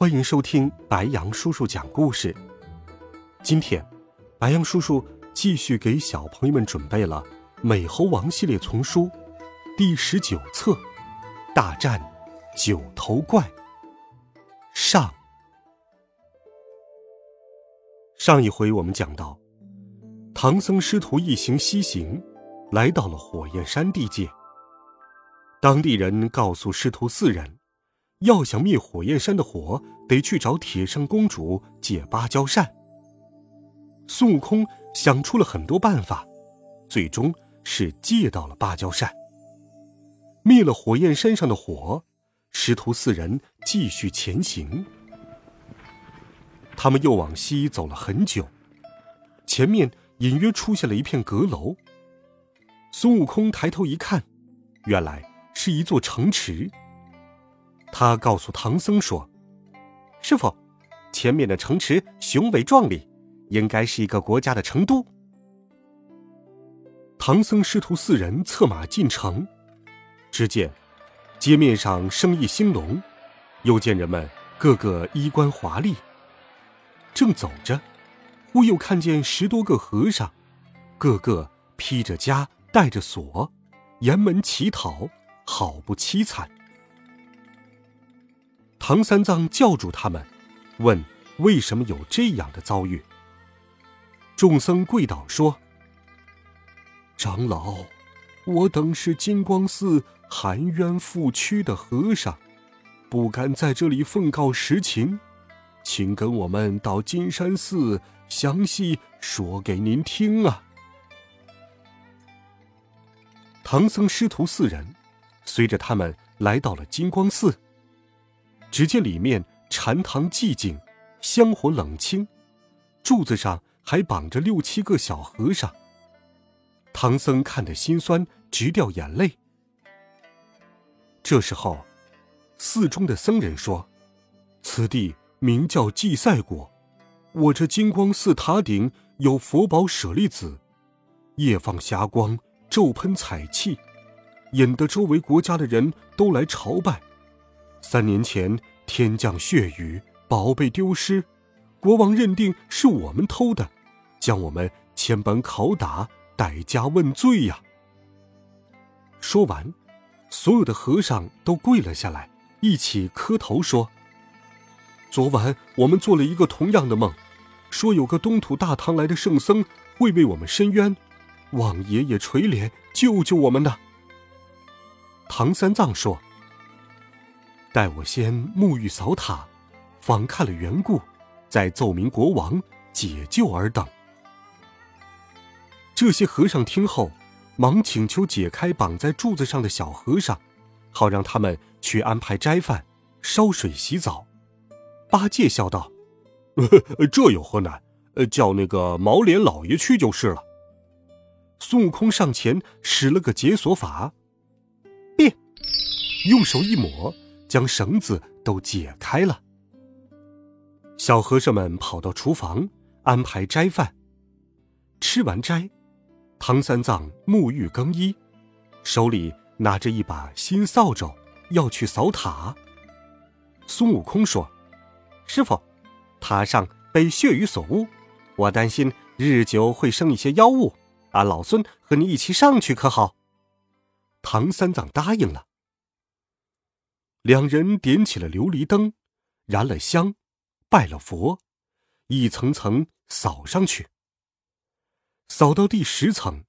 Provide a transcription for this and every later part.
欢迎收听白羊叔叔讲故事。今天，白羊叔叔继续给小朋友们准备了《美猴王》系列丛书第十九册《大战九头怪》上。上一回我们讲到，唐僧师徒一行西行，来到了火焰山地界。当地人告诉师徒四人。要想灭火焰山的火，得去找铁扇公主借芭蕉扇。孙悟空想出了很多办法，最终是借到了芭蕉扇。灭了火焰山上的火，师徒四人继续前行。他们又往西走了很久，前面隐约出现了一片阁楼。孙悟空抬头一看，原来是一座城池。他告诉唐僧说：“师傅，前面的城池雄伟壮丽，应该是一个国家的成都。”唐僧师徒四人策马进城，只见街面上生意兴隆，又见人们个个衣冠华丽。正走着，忽又看见十多个和尚，个个披着枷，带着锁，沿门乞讨，好不凄惨。唐三藏叫住他们，问：“为什么有这样的遭遇？”众僧跪倒说：“长老，我等是金光寺含冤负屈的和尚，不敢在这里奉告实情，请跟我们到金山寺详细说给您听啊。”唐僧师徒四人随着他们来到了金光寺。只见里面禅堂寂静，香火冷清，柱子上还绑着六七个小和尚。唐僧看得心酸，直掉眼泪。这时候，寺中的僧人说：“此地名叫祭赛国，我这金光寺塔顶有佛宝舍利子，夜放霞光，昼喷彩气，引得周围国家的人都来朝拜。”三年前天降血雨，宝贝丢失，国王认定是我们偷的，将我们千般拷打，逮家问罪呀。说完，所有的和尚都跪了下来，一起磕头说：“昨晚我们做了一个同样的梦，说有个东土大唐来的圣僧会为我们伸冤，望爷爷垂怜，救救我们呢。”唐三藏说。待我先沐浴扫塔，访看了缘故，再奏明国王解救尔等。这些和尚听后，忙请求解开绑在柱子上的小和尚，好让他们去安排斋饭、烧水洗澡。八戒笑道：“ 这有何难？叫那个毛脸老爷去就是了。”孙悟空上前使了个解锁法，变，用手一抹。将绳子都解开了。小和尚们跑到厨房安排斋饭。吃完斋，唐三藏沐浴更衣，手里拿着一把新扫帚，要去扫塔。孙悟空说：“师傅，塔上被血雨所污，我担心日久会生一些妖物，俺老孙和你一起上去可好？”唐三藏答应了。两人点起了琉璃灯，燃了香，拜了佛，一层层扫上去。扫到第十层，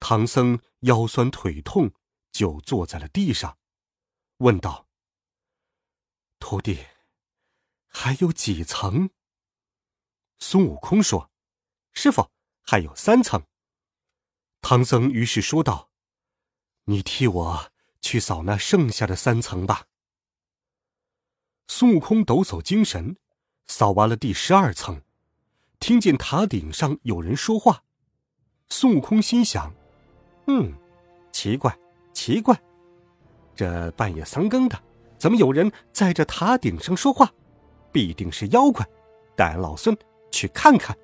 唐僧腰酸腿痛，就坐在了地上，问道：“徒弟，还有几层？”孙悟空说：“师傅，还有三层。”唐僧于是说道：“你替我去扫那剩下的三层吧。”孙悟空抖擞精神，扫完了第十二层，听见塔顶上有人说话。孙悟空心想：“嗯，奇怪，奇怪，这半夜三更的，怎么有人在这塔顶上说话？必定是妖怪，带老孙去看看。”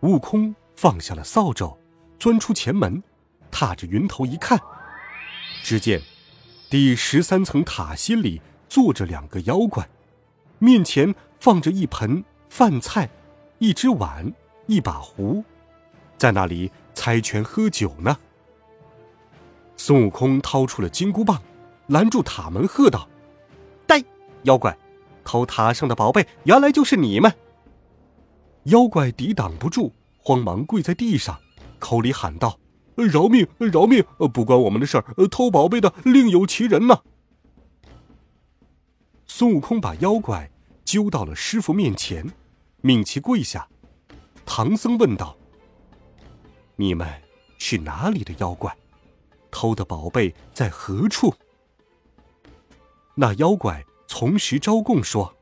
悟空放下了扫帚，钻出前门，踏着云头一看，只见第十三层塔心里。坐着两个妖怪，面前放着一盆饭菜，一只碗，一把壶，在那里猜拳喝酒呢。孙悟空掏出了金箍棒，拦住塔门，喝道：“呆，妖怪，偷塔上的宝贝，原来就是你们！”妖怪抵挡不住，慌忙跪在地上，口里喊道：“饶命，饶命！不关我们的事儿，偷宝贝的另有其人呢。”孙悟空把妖怪揪到了师傅面前，命其跪下。唐僧问道：“你们是哪里的妖怪？偷的宝贝在何处？”那妖怪从实招供说：“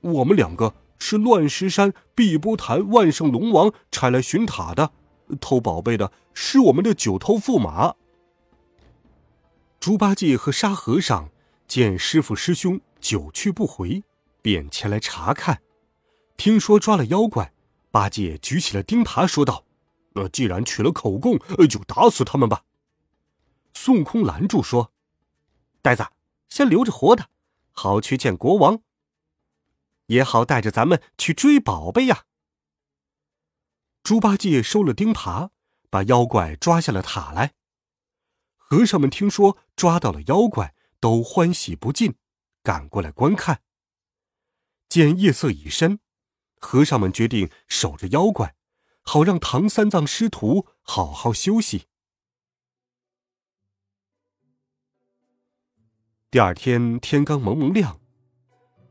我们两个是乱石山碧波潭万圣龙王差来寻塔的，偷宝贝的是我们的九头驸马。”猪八戒和沙和尚见师傅师兄。久去不回，便前来查看。听说抓了妖怪，八戒举起了钉耙，说道：“那既然取了口供，呃就打死他们吧。”孙悟空拦住说：“呆子，先留着活的，好去见国王，也好带着咱们去追宝贝呀。”猪八戒收了钉耙，把妖怪抓下了塔来。和尚们听说抓到了妖怪，都欢喜不尽。赶过来观看。见夜色已深，和尚们决定守着妖怪，好让唐三藏师徒好好休息。第二天天刚蒙蒙亮，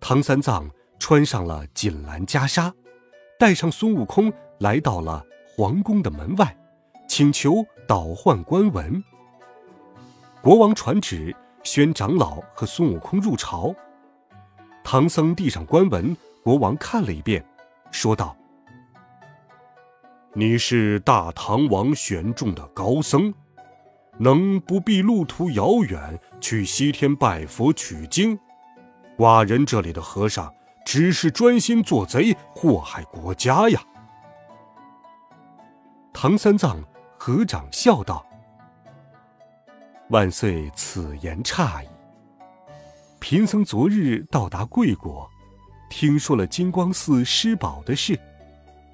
唐三藏穿上了锦襕袈裟，带上孙悟空来到了皇宫的门外，请求倒换官文。国王传旨。宣长老和孙悟空入朝，唐僧递上官文，国王看了一遍，说道：“你是大唐王选中的高僧，能不必路途遥远去西天拜佛取经？寡人这里的和尚只是专心做贼，祸害国家呀。”唐三藏合掌笑道。万岁，此言差矣。贫僧昨日到达贵国，听说了金光寺失宝的事。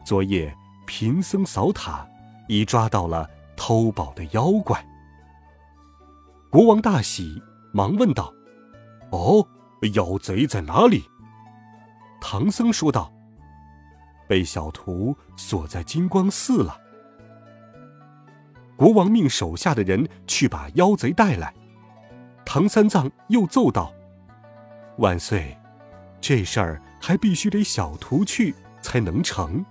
昨夜贫僧扫塔，已抓到了偷宝的妖怪。国王大喜，忙问道：“哦，妖贼在哪里？”唐僧说道：“被小徒锁在金光寺了。”国王命手下的人去把妖贼带来。唐三藏又奏道：“万岁，这事儿还必须得小徒去才能成。”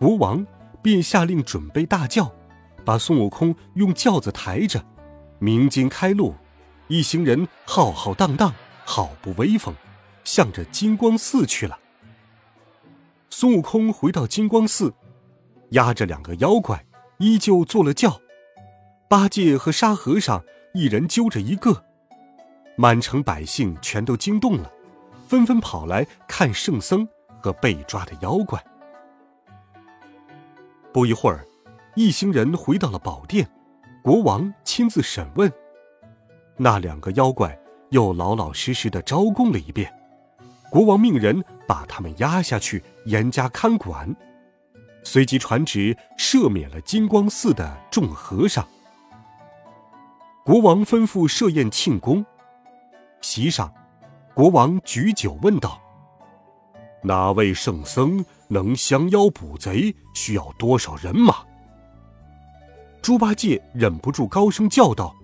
国王便下令准备大轿，把孙悟空用轿子抬着，鸣金开路，一行人浩浩荡荡，好不威风，向着金光寺去了。孙悟空回到金光寺。压着两个妖怪，依旧坐了轿。八戒和沙和尚一人揪着一个，满城百姓全都惊动了，纷纷跑来看圣僧和被抓的妖怪。不一会儿，一行人回到了宝殿，国王亲自审问，那两个妖怪又老老实实的招供了一遍。国王命人把他们押下去，严加看管。随即传旨赦免了金光寺的众和尚。国王吩咐设宴庆功，席上，国王举酒问道：“哪位圣僧能降妖捕贼？需要多少人马？”猪八戒忍不住高声叫道：“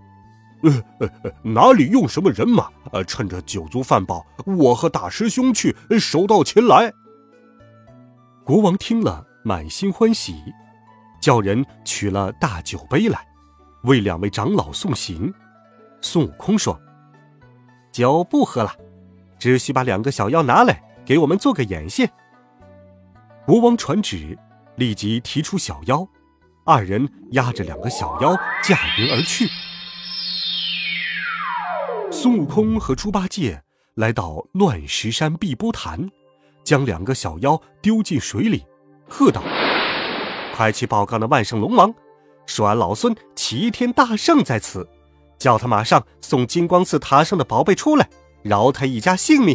呃呃，哪里用什么人马？呃，趁着酒足饭饱，我和大师兄去，手到擒来。”国王听了。满心欢喜，叫人取了大酒杯来，为两位长老送行。孙悟空说：“酒不喝了，只需把两个小妖拿来，给我们做个眼线。”国王传旨，立即提出小妖，二人押着两个小妖驾云而去。孙悟空和猪八戒来到乱石山碧波潭，将两个小妖丢进水里，喝道：“快去报告那万圣龙王，说俺老孙齐天大圣在此。”叫他马上送金光寺塔上的宝贝出来，饶他一家性命。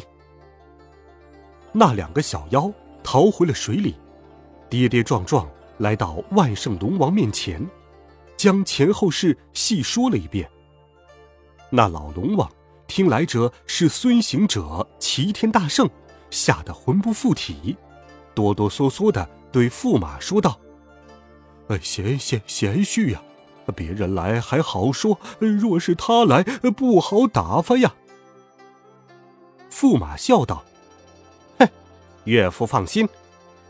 那两个小妖逃回了水里，跌跌撞撞来到万圣龙王面前，将前后事细说了一遍。那老龙王听来者是孙行者齐天大圣，吓得魂不附体，哆哆嗦嗦的对驸马说道：“哎，贤贤贤婿呀。”别人来还好说，若是他来，不好打发呀。驸马笑道：“哼，岳父放心，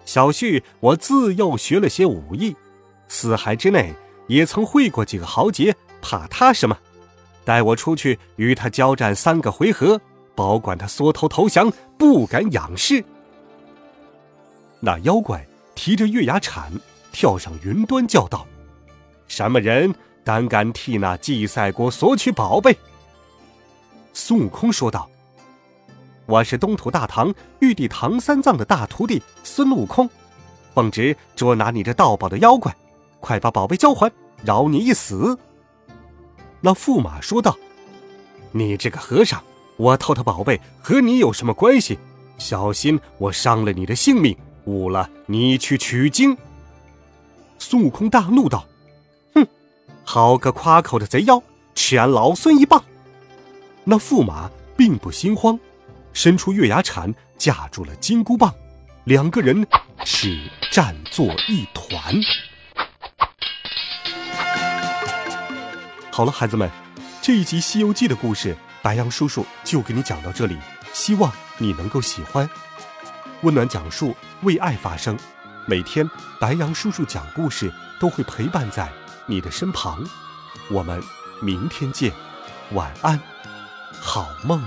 小婿我自幼学了些武艺，四海之内也曾会过几个豪杰，怕他什么？带我出去与他交战三个回合，保管他缩头投降，不敢仰视。”那妖怪提着月牙铲跳上云端，叫道。什么人胆敢替那祭赛国索取宝贝？孙悟空说道：“我是东土大唐玉帝唐三藏的大徒弟孙悟空，奉旨捉拿你这盗宝的妖怪，快把宝贝交还，饶你一死。”那驸马说道：“你这个和尚，我偷他宝贝和你有什么关系？小心我伤了你的性命，误了你去取经。”孙悟空大怒道。哼好个夸口的贼妖，吃俺老孙一棒！那驸马并不心慌，伸出月牙铲架住了金箍棒，两个人是战作一团。好了，孩子们，这一集《西游记》的故事，白杨叔叔就给你讲到这里，希望你能够喜欢。温暖讲述，为爱发声，每天白羊叔叔讲故事都会陪伴在。你的身旁，我们明天见，晚安，好梦。